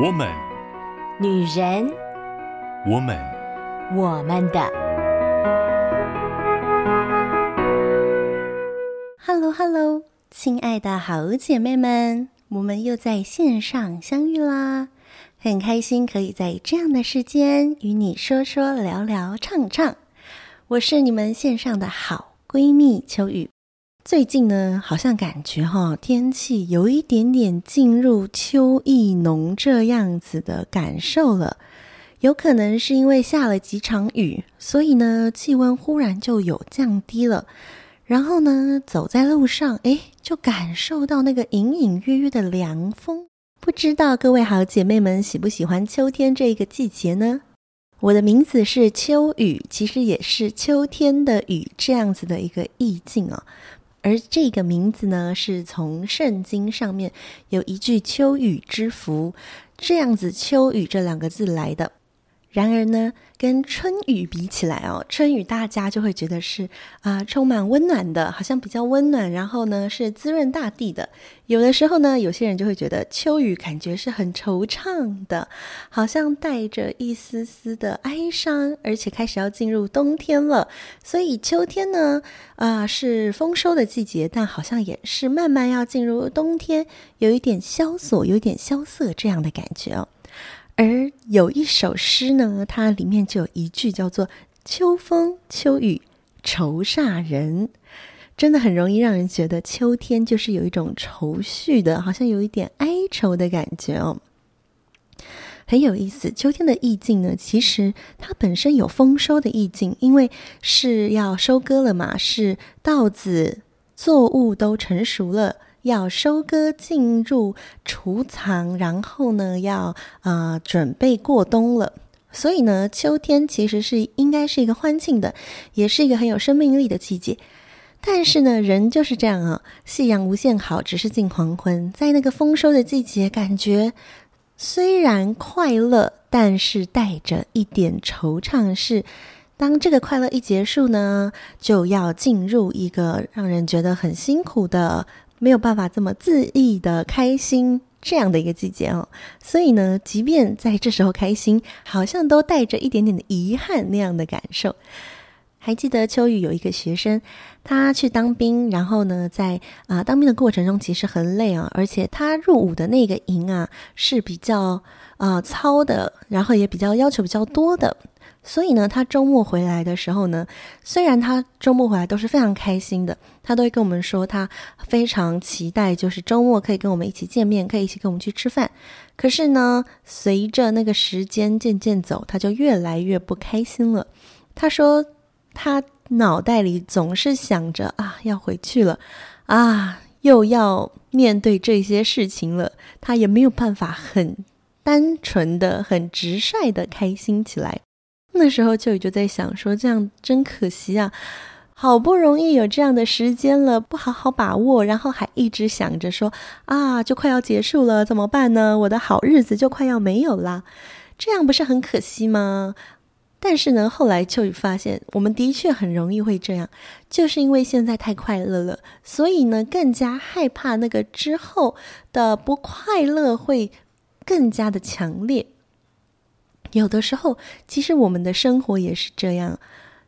我们，女人，我们，我们的。Hello，Hello，亲爱的好姐妹们，我们又在线上相遇啦！很开心可以在这样的时间与你说说聊聊唱唱。我是你们线上的好闺蜜秋雨。最近呢，好像感觉哈，天气有一点点进入秋意浓这样子的感受了。有可能是因为下了几场雨，所以呢，气温忽然就有降低了。然后呢，走在路上，诶，就感受到那个隐隐约约的凉风。不知道各位好姐妹们喜不喜欢秋天这个季节呢？我的名字是秋雨，其实也是秋天的雨这样子的一个意境啊。而这个名字呢，是从圣经上面有一句“秋雨之福”这样子“秋雨”这两个字来的。然而呢，跟春雨比起来哦，春雨大家就会觉得是啊、充满温暖的，好像比较温暖，然后呢是滋润大地的。有的时候呢，有些人就会觉得秋雨感觉是很惆怅的，好像带着一丝丝的哀伤，而且开始要进入冬天了。所以秋天呢，啊、是丰收的季节，但好像也是慢慢要进入冬天，有一点萧索，有一点萧瑟这样的感觉哦。而有一首诗呢，它里面就有一句叫做“秋风秋雨愁煞人”，真的很容易让人觉得秋天就是有一种愁绪的，好像有一点哀愁的感觉哦，很有意思。秋天的意境呢，其实它本身有丰收的意境，因为是要收割了嘛，是稻子作物都成熟了。要收割，进入储藏，然后呢，要啊、呃、准备过冬了。所以呢，秋天其实是应该是一个欢庆的，也是一个很有生命力的季节。但是呢，人就是这样啊，夕阳无限好，只是近黄昏。在那个丰收的季节，感觉虽然快乐，但是带着一点惆怅。是当这个快乐一结束呢，就要进入一个让人觉得很辛苦的。没有办法这么恣意的开心，这样的一个季节哦，所以呢，即便在这时候开心，好像都带着一点点的遗憾那样的感受。还记得秋雨有一个学生，他去当兵，然后呢，在啊、当兵的过程中其实很累啊，而且他入伍的那个营啊是比较啊、呃、操的，然后也比较要求比较多的。所以呢，他周末回来的时候呢，虽然他周末回来都是非常开心的，他都会跟我们说他非常期待，就是周末可以跟我们一起见面，可以一起跟我们去吃饭。可是呢，随着那个时间渐渐走，他就越来越不开心了。他说他脑袋里总是想着啊，要回去了，啊，又要面对这些事情了，他也没有办法很单纯的、很直率的开心起来。那时候秋雨就在想说，这样真可惜啊！好不容易有这样的时间了，不好好把握，然后还一直想着说啊，就快要结束了，怎么办呢？我的好日子就快要没有啦，这样不是很可惜吗？但是呢，后来秋雨发现，我们的确很容易会这样，就是因为现在太快乐了，所以呢，更加害怕那个之后的不快乐会更加的强烈。有的时候，其实我们的生活也是这样。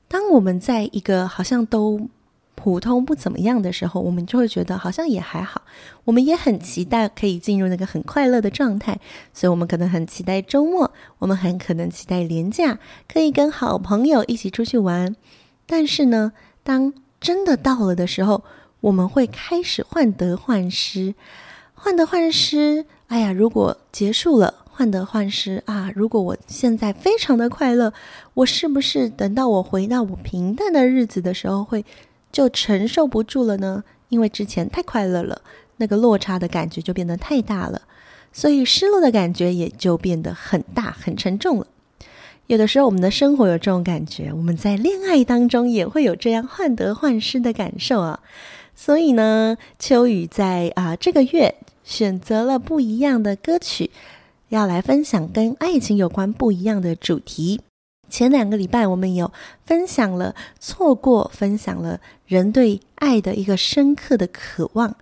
当我们在一个好像都普通不怎么样的时候，我们就会觉得好像也还好。我们也很期待可以进入那个很快乐的状态，所以我们可能很期待周末，我们很可能期待连假，可以跟好朋友一起出去玩。但是呢，当真的到了的时候，我们会开始患得患失，患得患失。哎呀，如果结束了。患得患失啊！如果我现在非常的快乐，我是不是等到我回到我平淡的日子的时候，会就承受不住了呢？因为之前太快乐了，那个落差的感觉就变得太大了，所以失落的感觉也就变得很大、很沉重了。有的时候，我们的生活有这种感觉，我们在恋爱当中也会有这样患得患失的感受啊。所以呢，秋雨在啊这个月选择了不一样的歌曲。要来分享跟爱情有关不一样的主题。前两个礼拜我们有分享了错过，分享了人对爱的一个深刻的渴望。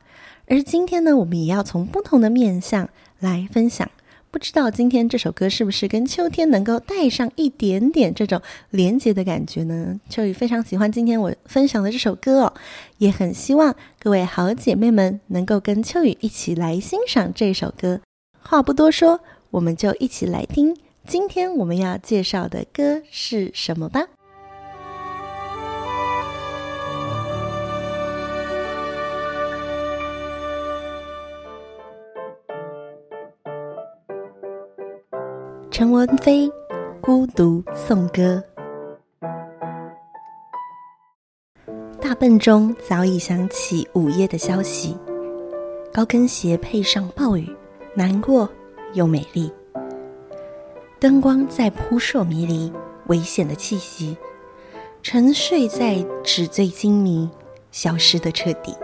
而今天呢，我们也要从不同的面向来分享。不知道今天这首歌是不是跟秋天能够带上一点点这种连接的感觉呢？秋雨非常喜欢今天我分享的这首歌哦，也很希望各位好姐妹们能够跟秋雨一起来欣赏这首歌。话不多说，我们就一起来听今天我们要介绍的歌是什么吧。陈文飞《孤独颂歌》，大笨钟早已响起午夜的消息，高跟鞋配上暴雨，难过又美丽。灯光在扑朔迷离，危险的气息，沉睡在纸醉金迷，消失的彻底。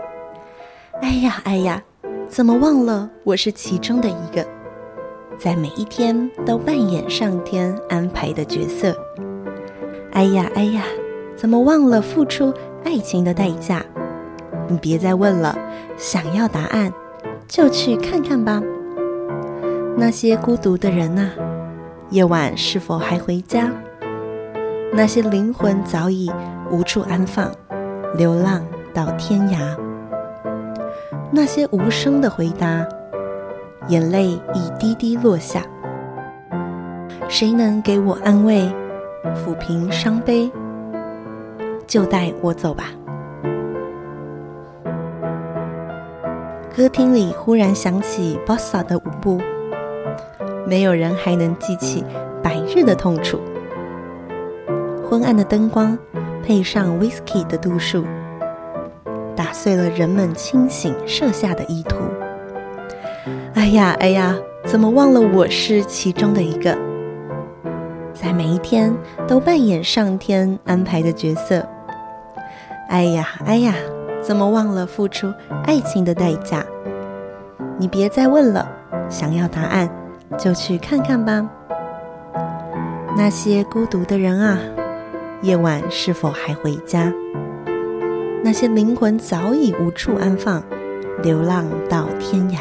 哎呀哎呀，怎么忘了我是其中的一个？在每一天都扮演上天安排的角色。哎呀哎呀，怎么忘了付出爱情的代价？你别再问了，想要答案就去看看吧。那些孤独的人呐，夜晚是否还回家？那些灵魂早已无处安放，流浪到天涯。那些无声的回答。眼泪一滴滴落下，谁能给我安慰，抚平伤悲？就带我走吧。歌厅里忽然响起 Bossa 的舞步，没有人还能记起白日的痛楚。昏暗的灯光配上 Whisky 的度数，打碎了人们清醒设下的意图。哎呀哎呀，怎么忘了我是其中的一个，在每一天都扮演上天安排的角色。哎呀哎呀，怎么忘了付出爱情的代价？你别再问了，想要答案就去看看吧。那些孤独的人啊，夜晚是否还回家？那些灵魂早已无处安放，流浪到天涯。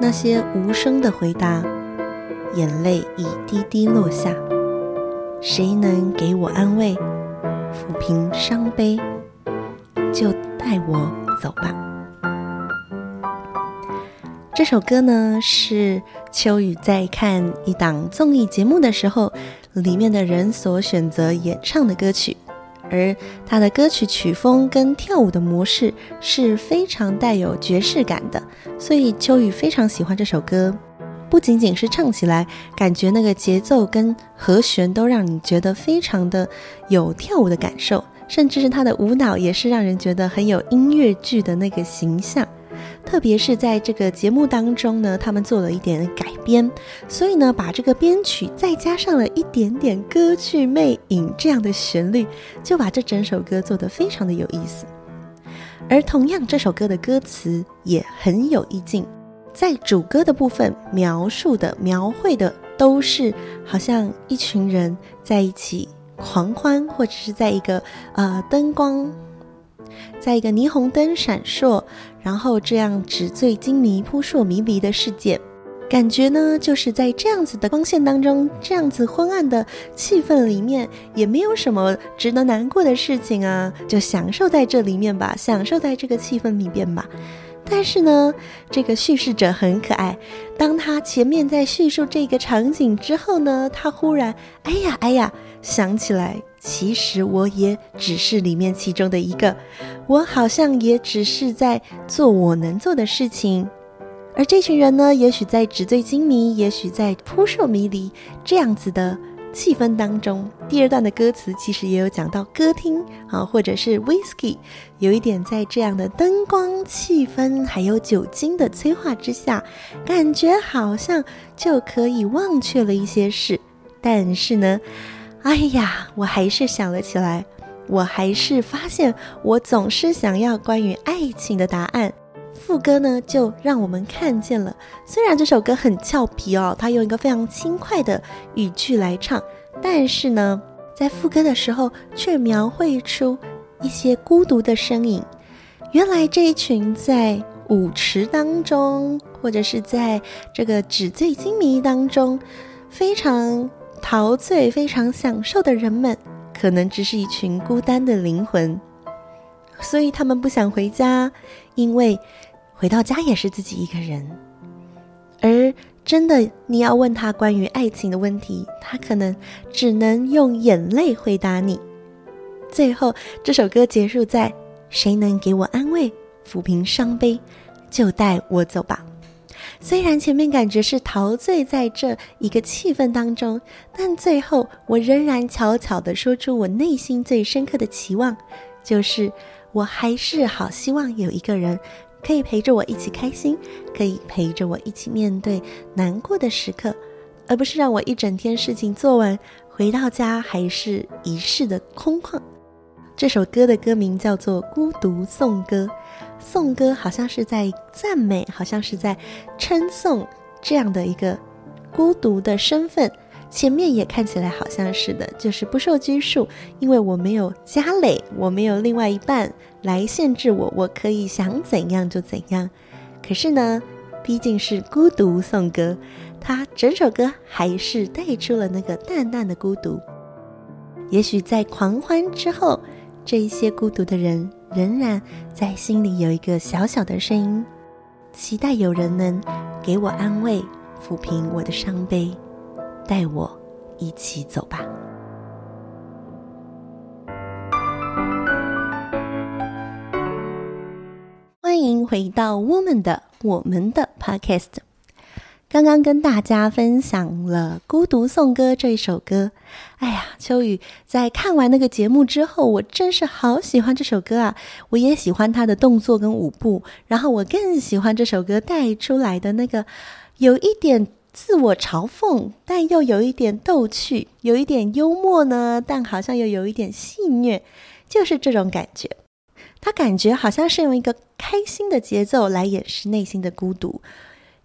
那些无声的回答，眼泪一滴滴落下。谁能给我安慰，抚平伤悲？就带我走吧。这首歌呢，是秋雨在看一档综艺节目的时候，里面的人所选择演唱的歌曲。而他的歌曲曲风跟跳舞的模式是非常带有爵士感的，所以秋雨非常喜欢这首歌。不仅仅是唱起来，感觉那个节奏跟和弦都让你觉得非常的有跳舞的感受，甚至是他的舞蹈也是让人觉得很有音乐剧的那个形象。特别是在这个节目当中呢，他们做了一点改编，所以呢，把这个编曲再加上了一点点歌剧魅影这样的旋律，就把这整首歌做得非常的有意思。而同样，这首歌的歌词也很有意境，在主歌的部分描述的、描绘的都是好像一群人在一起狂欢，或者是在一个呃灯光。在一个霓虹灯闪烁，然后这样纸醉金迷、扑朔迷离的世界，感觉呢，就是在这样子的光线当中，这样子昏暗的气氛里面，也没有什么值得难过的事情啊，就享受在这里面吧，享受在这个气氛里面吧。但是呢，这个叙事者很可爱，当他前面在叙述这个场景之后呢，他忽然，哎呀，哎呀，想起来。其实我也只是里面其中的一个，我好像也只是在做我能做的事情，而这群人呢，也许在纸醉金迷，也许在扑朔迷离这样子的气氛当中。第二段的歌词其实也有讲到歌厅啊，或者是 whisky，有一点在这样的灯光、气氛还有酒精的催化之下，感觉好像就可以忘却了一些事，但是呢。哎呀，我还是想了起来，我还是发现，我总是想要关于爱情的答案。副歌呢，就让我们看见了，虽然这首歌很俏皮哦，它用一个非常轻快的语句来唱，但是呢，在副歌的时候却描绘出一些孤独的身影。原来这一群在舞池当中，或者是在这个纸醉金迷当中非常陶醉、非常享受的人们，可能只是一群孤单的灵魂，所以他们不想回家，因为回到家也是自己一个人。而真的，你要问他关于爱情的问题，他可能只能用眼泪回答你。最后，这首歌结束在“谁能给我安慰，抚平伤悲，就带我走吧”。虽然前面感觉是陶醉在这一个气氛当中，但最后我仍然悄悄地说出我内心最深刻的期望，就是我还是好希望有一个人。可以陪着我一起开心，可以陪着我一起面对难过的时刻，而不是让我一整天事情做完，回到家还是一世的空旷。这首歌的歌名叫做《孤独颂歌》，颂歌好像是在赞美，好像是在称颂这样的一个孤独的身份。前面也看起来好像是的，就是不受拘束，因为我没有家累，我没有另外一半来限制我，我可以想怎样就怎样。可是呢，毕竟是孤独颂歌，它整首歌还是带出了那个淡淡的孤独。也许在狂欢之后，这一些孤独的人仍然在心里有一个小小的声音，期待有人能给我安慰，抚平我的伤悲。带我一起走吧。欢迎回到 woman 的我们的 Podcast。刚刚跟大家分享了《孤独颂歌》这一首歌。哎呀，秋雨在看完那个节目之后，我真是好喜欢这首歌啊！我也喜欢它的动作跟舞步，然后我更喜欢这首歌带出来的那个有一点。自我嘲讽，但又有一点逗趣，有一点幽默呢，但好像又有一点戏谑，就是这种感觉。他感觉好像是用一个开心的节奏来掩饰内心的孤独，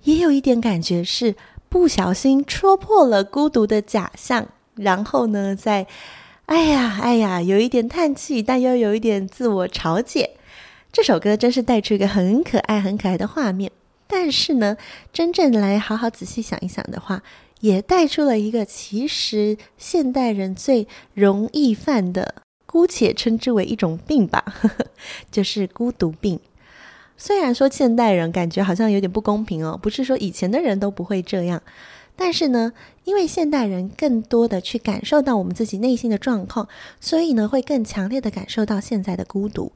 也有一点感觉是不小心戳破了孤独的假象，然后呢，在哎呀哎呀，有一点叹气，但又有一点自我嘲解。这首歌真是带出一个很可爱、很可爱的画面。但是呢，真正来好好仔细想一想的话，也带出了一个其实现代人最容易犯的，姑且称之为一种病吧，呵呵，就是孤独病。虽然说现代人感觉好像有点不公平哦，不是说以前的人都不会这样，但是呢，因为现代人更多的去感受到我们自己内心的状况，所以呢，会更强烈的感受到现在的孤独，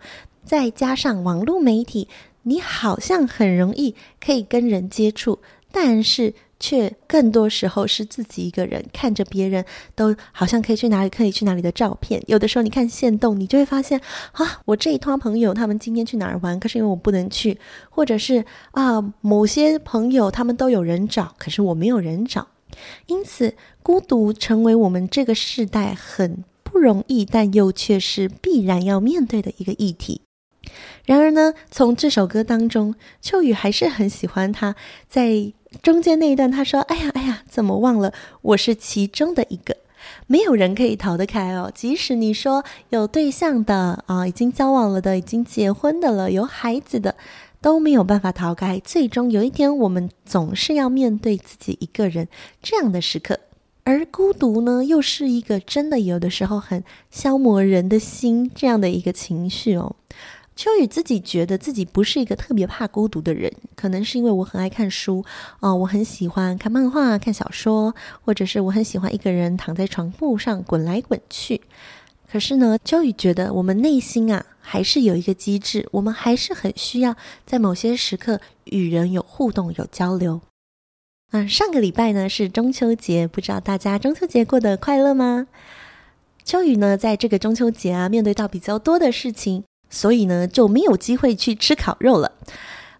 再加上网络媒体。你好像很容易可以跟人接触，但是却更多时候是自己一个人看着别人都好像可以去哪里可以去哪里的照片。有的时候你看线动，你就会发现啊，我这一团朋友他们今天去哪儿玩，可是因为我不能去，或者是啊，某些朋友他们都有人找，可是我没有人找。因此，孤独成为我们这个时代很不容易，但又却是必然要面对的一个议题。然而呢，从这首歌当中，秋雨还是很喜欢他在中间那一段。他说：“哎呀，哎呀，怎么忘了我是其中的一个？没有人可以逃得开哦。即使你说有对象的啊，已经交往了的，已经结婚的了，有孩子的，都没有办法逃开。最终有一天，我们总是要面对自己一个人这样的时刻。而孤独呢，又是一个真的有的时候很消磨人的心这样的一个情绪哦。”秋雨自己觉得自己不是一个特别怕孤独的人，可能是因为我很爱看书，哦，我很喜欢看漫画、看小说，或者是我很喜欢一个人躺在床铺上滚来滚去。可是呢，秋雨觉得我们内心啊，还是有一个机制，我们还是很需要在某些时刻与人有互动、有交流。嗯，上个礼拜呢是中秋节，不知道大家中秋节过得快乐吗？秋雨呢，在这个中秋节啊，面对到比较多的事情。所以呢，就没有机会去吃烤肉了。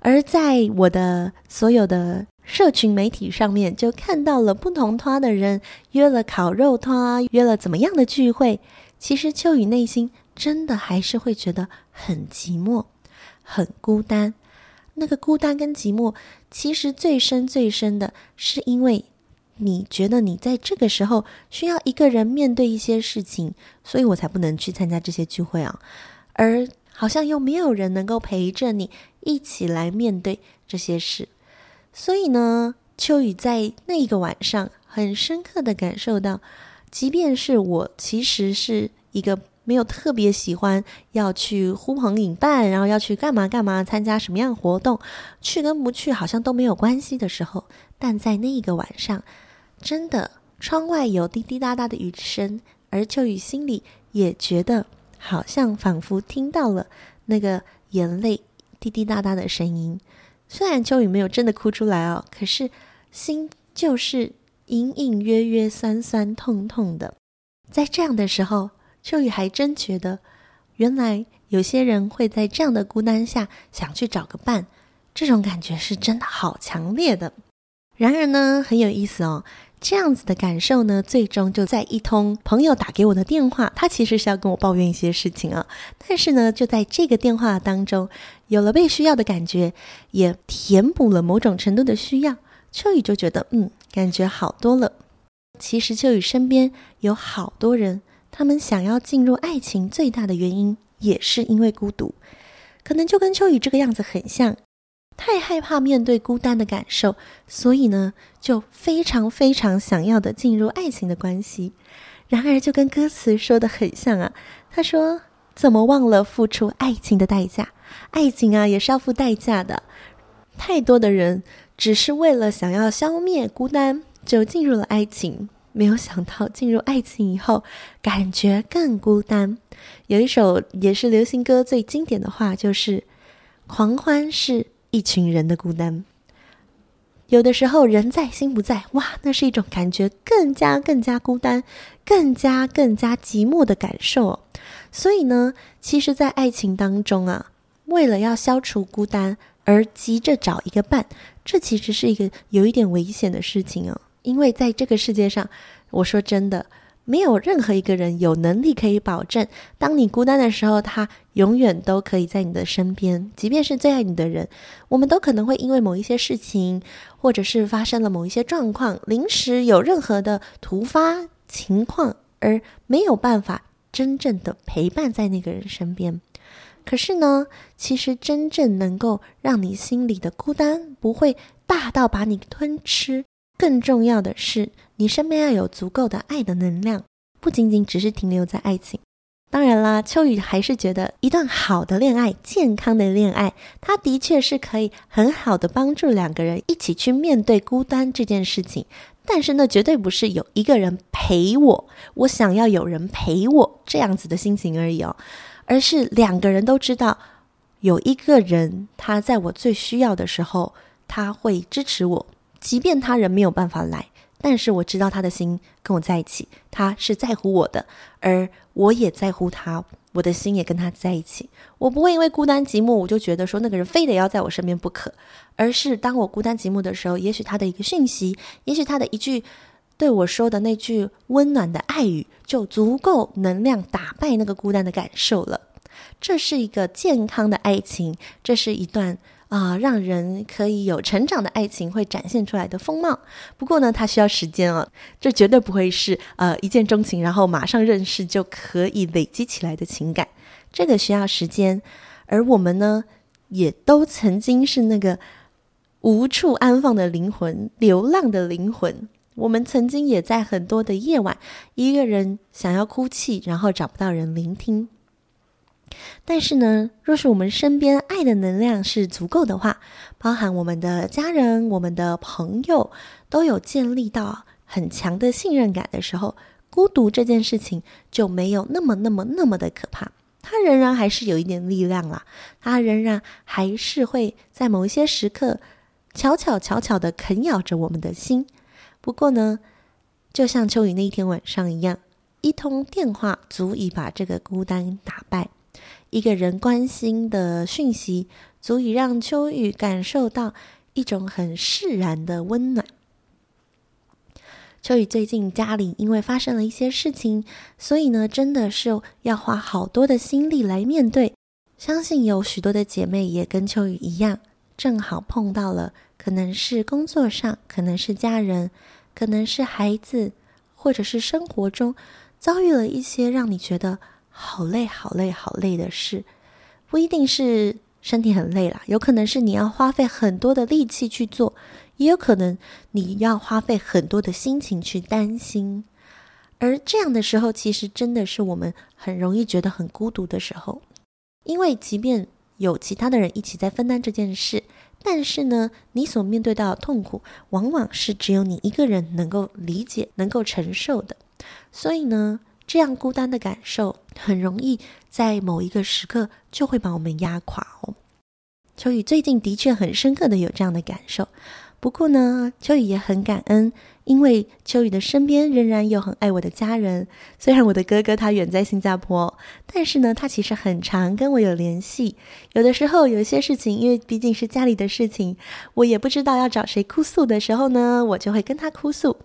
而在我的所有的社群媒体上面，就看到了不同团的人约了烤肉团，约了怎么样的聚会。其实秋雨内心真的还是会觉得很寂寞、很孤单。那个孤单跟寂寞，其实最深最深的是因为你觉得你在这个时候需要一个人面对一些事情，所以我才不能去参加这些聚会啊。而好像又没有人能够陪着你一起来面对这些事，所以呢，秋雨在那一个晚上很深刻的感受到，即便是我其实是一个没有特别喜欢要去呼朋引伴，然后要去干嘛干嘛，参加什么样活动，去跟不去好像都没有关系的时候，但在那一个晚上，真的窗外有滴滴答答的雨声，而秋雨心里也觉得好像仿佛听到了那个眼泪滴滴答答的声音。虽然秋雨没有真的哭出来哦，可是心就是隐隐约约酸酸痛痛的。在这样的时候，秋雨还真觉得，原来有些人会在这样的孤单下想去找个伴，这种感觉是真的好强烈的。然而呢，很有意思哦，这样子的感受呢，最终就在一通朋友打给我的电话，他其实是要跟我抱怨一些事情啊，但是呢，就在这个电话当中。有了被需要的感觉，也填补了某种程度的需要，秋雨就觉得嗯，感觉好多了。其实秋雨身边有好多人，他们想要进入爱情最大的原因也是因为孤独，可能就跟秋雨这个样子很像，太害怕面对孤单的感受，所以呢，就非常非常想要的进入爱情的关系。然而就跟歌词说的很像啊，他说：“怎么忘了付出爱情的代价？”爱情啊，也是要付代价的。太多的人只是为了想要消灭孤单，就进入了爱情，没有想到进入爱情以后，感觉更孤单。有一首也是流行歌最经典的话，就是“狂欢是一群人的孤单”。有的时候人在心不在，哇，那是一种感觉更加更加孤单、更加更加寂寞的感受。所以呢，其实，在爱情当中啊。为了要消除孤单而急着找一个伴，这其实是一个有一点危险的事情哦。因为在这个世界上，我说真的，没有任何一个人有能力可以保证，当你孤单的时候，他永远都可以在你的身边。即便是最爱你的人，我们都可能会因为某一些事情，或者是发生了某一些状况，临时有任何的突发情况，而没有办法真正的陪伴在那个人身边。可是呢，其实真正能够让你心里的孤单不会大到把你吞吃，更重要的是，你身边要有足够的爱的能量，不仅仅只是停留在爱情。当然啦，秋雨还是觉得一段好的恋爱、健康的恋爱，它的确是可以很好的帮助两个人一起去面对孤单这件事情。但是那绝对不是有一个人陪我，我想要有人陪我这样子的心情而已哦。而是两个人都知道，有一个人他在我最需要的时候，他会支持我，即便他人没有办法来，但是我知道他的心跟我在一起，他是在乎我的，而我也在乎他，我的心也跟他在一起。我不会因为孤单寂寞，我就觉得说那个人非得要在我身边不可，而是当我孤单寂寞的时候，也许他的一个讯息，也许他的一句。对我说的那句温暖的爱语，就足够能量打败那个孤单的感受了。这是一个健康的爱情，这是一段啊、让人可以有成长的爱情会展现出来的风貌。不过呢，它需要时间啊，这绝对不会是呃一见钟情，然后马上认识就可以累积起来的情感。这个需要时间，而我们呢，也都曾经是那个无处安放的灵魂，流浪的灵魂。我们曾经也在很多的夜晚，一个人想要哭泣，然后找不到人聆听。但是呢，若是我们身边爱的能量是足够的话，包含我们的家人、我们的朋友，都有建立到很强的信任感的时候，孤独这件事情就没有那么、那么、那么的可怕。它仍然还是有一点力量啦，它仍然还是会在某一些时刻，悄悄、悄悄的啃咬着我们的心。不过呢，就像秋雨那一天晚上一样，一通电话足以把这个孤单打败，一个人关心的讯息足以让秋雨感受到一种很释然的温暖。秋雨最近家里因为发生了一些事情，所以呢，真的是要花好多的心力来面对。相信有许多的姐妹也跟秋雨一样，正好碰到了。可能是工作上，可能是家人，可能是孩子，或者是生活中遭遇了一些让你觉得好累、好累、好累的事。不一定是身体很累啦，有可能是你要花费很多的力气去做，也有可能你要花费很多的心情去担心。而这样的时候，其实真的是我们很容易觉得很孤独的时候，因为即便有其他的人一起在分担这件事，但是呢，你所面对到的痛苦，往往是只有你一个人能够理解、能够承受的。所以呢，这样孤单的感受，很容易在某一个时刻就会把我们压垮哦。秋雨最近的确很深刻的有这样的感受，不过呢，秋雨也很感恩。因为秋雨的身边仍然有很爱我的家人，虽然我的哥哥他远在新加坡，但是呢，他其实很常跟我有联系。有的时候有一些事情，因为毕竟是家里的事情，我也不知道要找谁哭诉的时候呢，我就会跟他哭诉。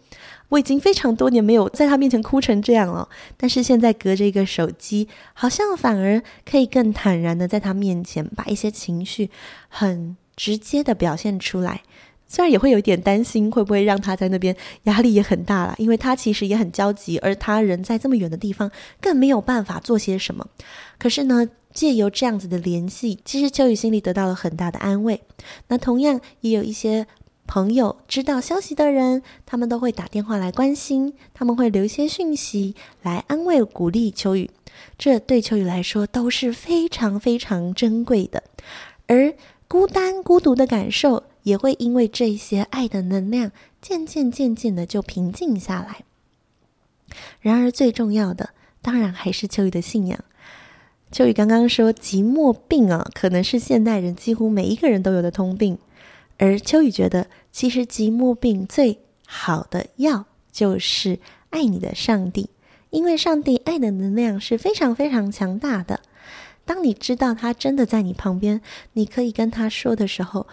我已经非常多年没有在他面前哭成这样了，但是现在隔着一个手机，好像反而可以更坦然的在他面前把一些情绪很直接的表现出来。虽然也会有一点担心，会不会让他在那边压力也很大啦，因为他其实也很焦急，而他人在这么远的地方，更没有办法做些什么。可是呢，借由这样子的联系，其实秋雨心里得到了很大的安慰。那同样也有一些朋友知道消息的人，他们都会打电话来关心，他们会留一些讯息来安慰鼓励秋雨。这对秋雨来说都是非常非常珍贵的，而孤单孤独的感受。也会因为这些爱的能量，渐渐渐渐的就平静下来。然而最重要的，当然还是秋雨的信仰。秋雨刚刚说，寂寞病啊，可能是现代人几乎每一个人都有的通病。而秋雨觉得，其实寂寞病最好的药就是爱你的上帝，因为上帝爱的能量是非常非常强大的。当你知道他真的在你旁边，你可以跟他说的时候。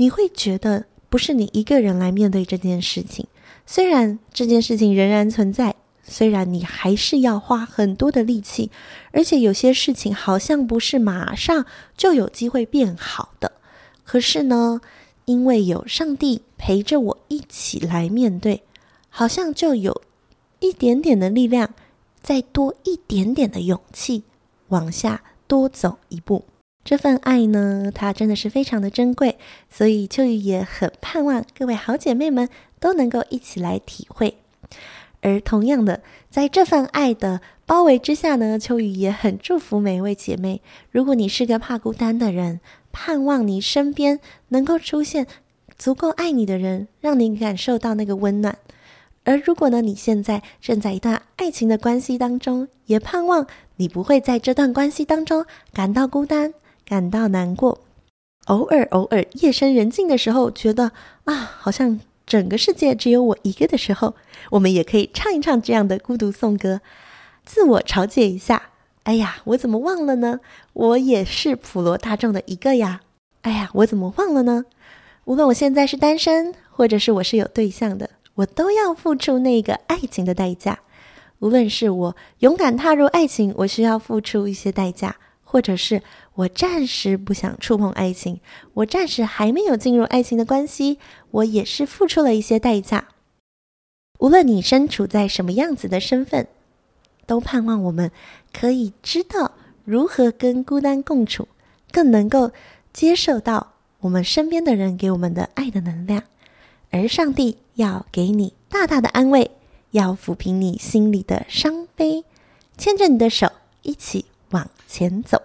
你会觉得不是你一个人来面对这件事情，虽然这件事情仍然存在，虽然你还是要花很多的力气，而且有些事情好像不是马上就有机会变好的。可是呢，因为有上帝陪着我一起来面对，好像就有一点点的力量，再多一点点的勇气，往下多走一步。这份爱呢，它真的是非常的珍贵，所以秋雨也很盼望各位好姐妹们都能够一起来体会。而同样的，在这份爱的包围之下呢，秋雨也很祝福每一位姐妹。如果你是个怕孤单的人，盼望你身边能够出现足够爱你的人，让你感受到那个温暖。而如果呢，你现在正在一段爱情的关系当中，也盼望你不会在这段关系当中感到孤单。感到难过，偶尔偶尔夜深人静的时候，觉得啊，好像整个世界只有我一个的时候，我们也可以唱一唱这样的孤独颂歌，自我调节一下。哎呀，我怎么忘了呢？我也是普罗大众的一个呀。哎呀，我怎么忘了呢？无论我现在是单身，或者是我是有对象的，我都要付出那个爱情的代价。无论是我勇敢踏入爱情，我需要付出一些代价。或者是我暂时不想触碰爱情，我暂时还没有进入爱情的关系，我也是付出了一些代价。无论你身处在什么样子的身份，都盼望我们可以知道如何跟孤单共处，更能够接受到我们身边的人给我们的爱的能量，而上帝要给你大大的安慰，要抚平你心里的伤悲，牵着你的手一起。前走，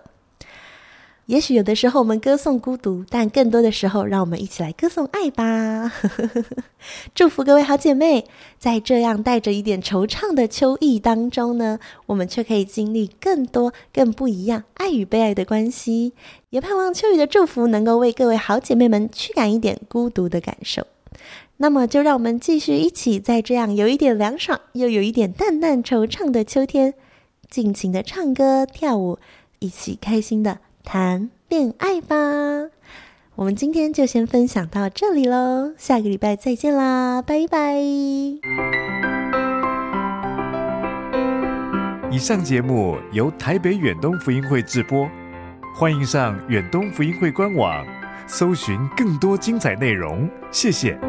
也许有的时候我们歌颂孤独，但更多的时候，让我们一起来歌颂爱吧。祝福各位好姐妹，在这样带着一点惆怅的秋意当中呢，我们却可以经历更多、更不一样爱与被爱的关系。也盼望秋雨的祝福能够为各位好姐妹们驱赶一点孤独的感受。那么，就让我们继续一起在这样有一点凉爽，又有一点淡淡惆怅的秋天。尽情的唱歌跳舞，一起开心的谈恋爱吧！我们今天就先分享到这里喽，下个礼拜再见啦，拜拜！以上节目由台北远东福音会制播，欢迎上远东福音会官网，搜寻更多精彩内容。谢谢。